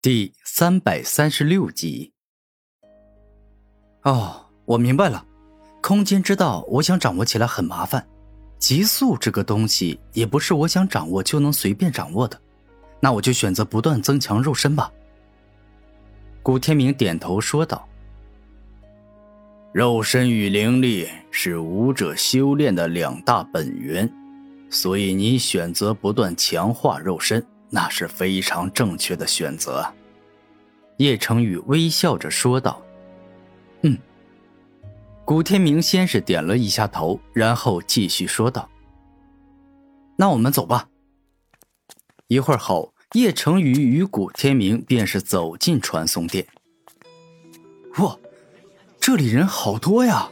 第三百三十六集。哦，我明白了，空间之道，我想掌握起来很麻烦。极速这个东西，也不是我想掌握就能随便掌握的。那我就选择不断增强肉身吧。古天明点头说道：“肉身与灵力是武者修炼的两大本源，所以你选择不断强化肉身。”那是非常正确的选择，叶成宇微笑着说道：“嗯。”古天明先是点了一下头，然后继续说道：“那我们走吧。”一会儿后，叶成宇与古天明便是走进传送殿。哇，这里人好多呀！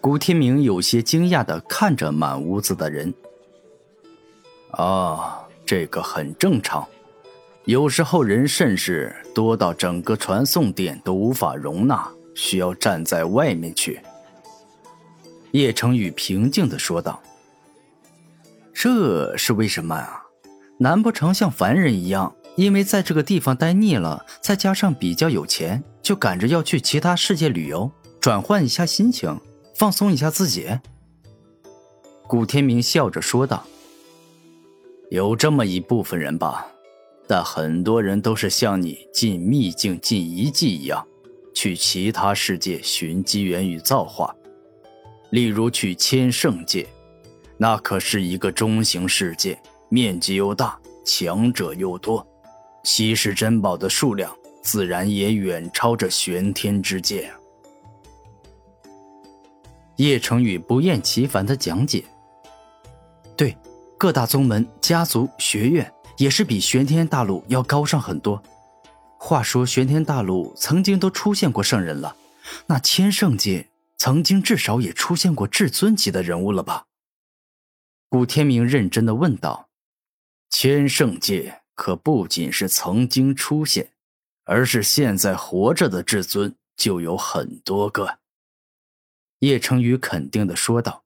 古天明有些惊讶的看着满屋子的人。啊。这个很正常，有时候人甚至多到整个传送点都无法容纳，需要站在外面去。叶成宇平静的说道：“这是为什么啊？难不成像凡人一样，因为在这个地方待腻了，再加上比较有钱，就赶着要去其他世界旅游，转换一下心情，放松一下自己？”古天明笑着说道。有这么一部分人吧，但很多人都是像你进秘境进遗迹一样，去其他世界寻机缘与造化。例如去千圣界，那可是一个中型世界，面积又大，强者又多，稀世珍宝的数量自然也远超着玄天之界。叶成宇不厌其烦的讲解。对。各大宗门、家族、学院也是比玄天大陆要高上很多。话说，玄天大陆曾经都出现过圣人了，那千圣界曾经至少也出现过至尊级的人物了吧？古天明认真的问道：“千圣界可不仅是曾经出现，而是现在活着的至尊就有很多个。”叶成宇肯定的说道：“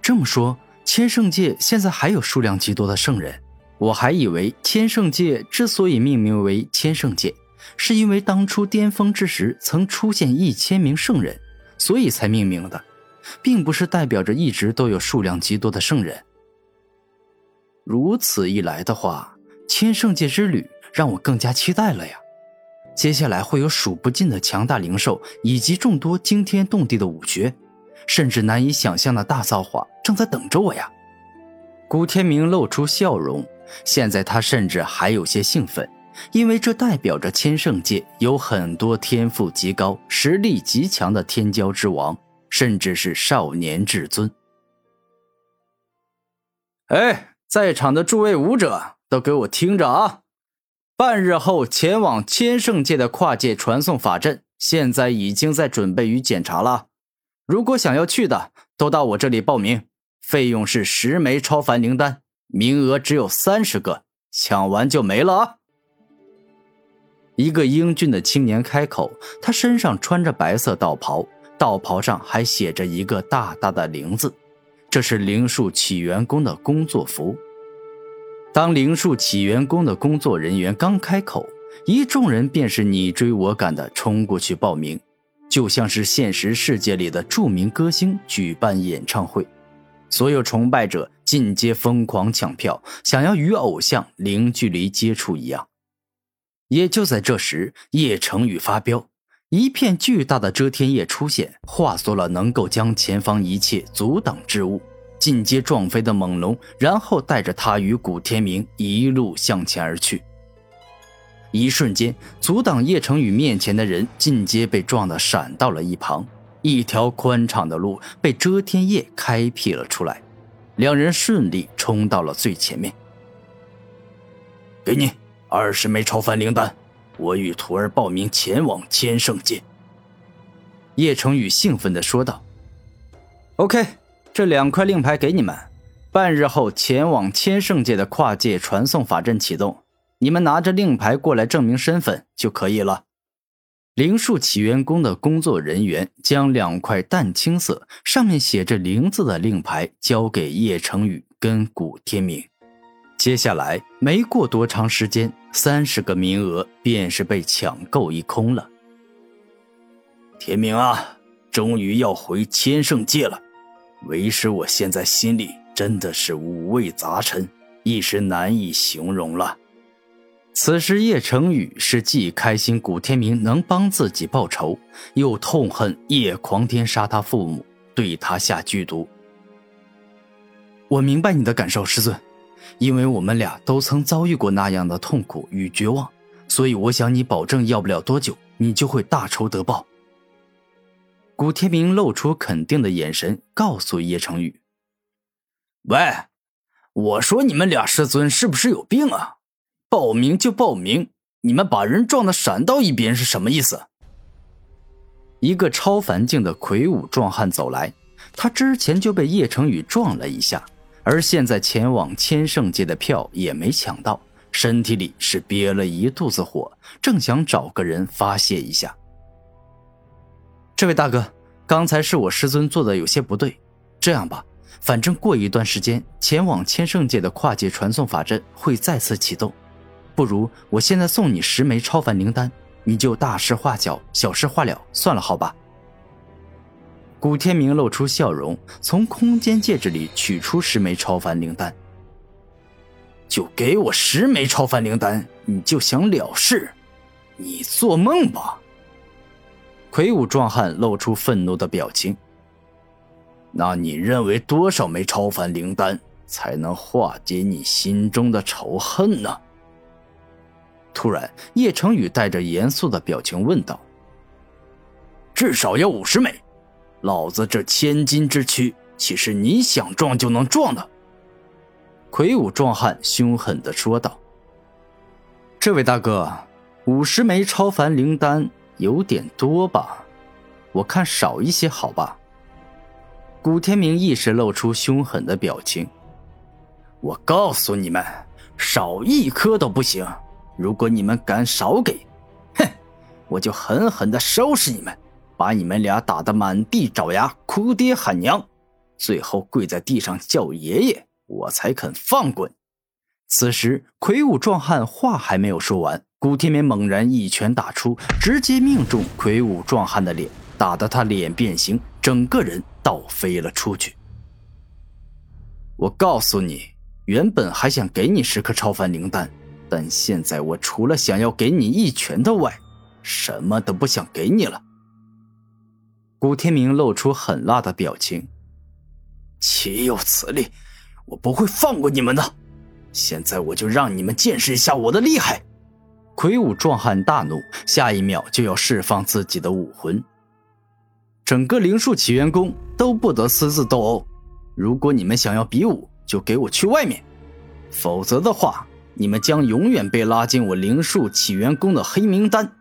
这么说。”千圣界现在还有数量极多的圣人，我还以为千圣界之所以命名为千圣界，是因为当初巅峰之时曾出现一千名圣人，所以才命名的，并不是代表着一直都有数量极多的圣人。如此一来的话，千圣界之旅让我更加期待了呀！接下来会有数不尽的强大灵兽，以及众多惊天动地的武学。甚至难以想象的大造化正在等着我呀！古天明露出笑容，现在他甚至还有些兴奋，因为这代表着千圣界有很多天赋极高、实力极强的天骄之王，甚至是少年至尊。哎，在场的诸位武者都给我听着啊！半日后前往千圣界的跨界传送法阵，现在已经在准备与检查了。如果想要去的，都到我这里报名，费用是十枚超凡灵丹，名额只有三十个，抢完就没了啊！一个英俊的青年开口，他身上穿着白色道袍，道袍上还写着一个大大的“灵”字，这是灵树起源宫的工作服。当灵树起源宫的工作人员刚开口，一众人便是你追我赶的冲过去报名。就像是现实世界里的著名歌星举办演唱会，所有崇拜者进阶疯狂抢票，想要与偶像零距离接触一样。也就在这时，叶成宇发飙，一片巨大的遮天叶出现，化作了能够将前方一切阻挡之物，进阶撞飞的猛龙，然后带着他与古天明一路向前而去。一瞬间，阻挡叶成宇面前的人进阶被撞得闪到了一旁，一条宽敞的路被遮天叶开辟了出来，两人顺利冲到了最前面。给你二十枚超凡灵丹，我与徒儿报名前往千圣界。叶成宇兴奋地说道：“OK，这两块令牌给你们，半日后前往千圣界的跨界传送法阵启动。”你们拿着令牌过来证明身份就可以了。灵树起源宫的工作人员将两块淡青色、上面写着“灵”字的令牌交给叶成宇跟古天明。接下来没过多长时间，三十个名额便是被抢购一空了。天明啊，终于要回千圣界了，为师我现在心里真的是五味杂陈，一时难以形容了。此时叶成宇是既开心古天明能帮自己报仇，又痛恨叶狂天杀他父母，对他下剧毒。我明白你的感受，师尊。因为我们俩都曾遭遇过那样的痛苦与绝望，所以我想你保证要不了多久，你就会大仇得报。古天明露出肯定的眼神，告诉叶成宇：“喂，我说你们俩师尊是不是有病啊？报名就报名，你们把人撞的闪到一边是什么意思？”一个超凡境的魁梧壮汉走来，他之前就被叶成宇撞了一下。而现在前往千圣界的票也没抢到，身体里是憋了一肚子火，正想找个人发泄一下。这位大哥，刚才是我师尊做的有些不对，这样吧，反正过一段时间前往千圣界的跨界传送法阵会再次启动，不如我现在送你十枚超凡灵丹，你就大事化小，小事化了，算了，好吧。古天明露出笑容，从空间戒指里取出十枚超凡灵丹。就给我十枚超凡灵丹，你就想了事？你做梦吧！魁梧壮汉露出愤怒的表情。那你认为多少枚超凡灵丹才能化解你心中的仇恨呢？突然，叶成宇带着严肃的表情问道：“至少要五十枚。”老子这千金之躯，岂是你想撞就能撞的？魁梧壮汉凶狠地说道：“这位大哥，五十枚超凡灵丹有点多吧？我看少一些好吧？”古天明一时露出凶狠的表情：“我告诉你们，少一颗都不行。如果你们敢少给，哼，我就狠狠地收拾你们。”把你们俩打得满地找牙、哭爹喊娘，最后跪在地上叫爷爷，我才肯放滚。此时，魁梧壮汉话还没有说完，古天明猛然一拳打出，直接命中魁梧壮汉的脸，打得他脸变形，整个人倒飞了出去。我告诉你，原本还想给你十颗超凡灵丹，但现在我除了想要给你一拳的外，什么都不想给你了。古天明露出狠辣的表情：“岂有此理！我不会放过你们的！现在我就让你们见识一下我的厉害！”魁梧壮汉大怒，下一秒就要释放自己的武魂。整个灵术起源宫都不得私自斗殴，如果你们想要比武，就给我去外面；否则的话，你们将永远被拉进我灵术起源宫的黑名单。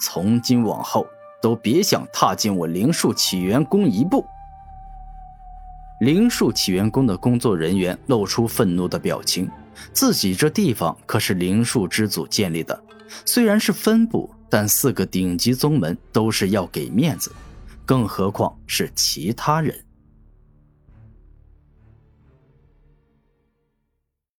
从今往后。都别想踏进我灵术起源宫一步！灵术起源宫的工作人员露出愤怒的表情。自己这地方可是灵术之祖建立的，虽然是分部，但四个顶级宗门都是要给面子，更何况是其他人。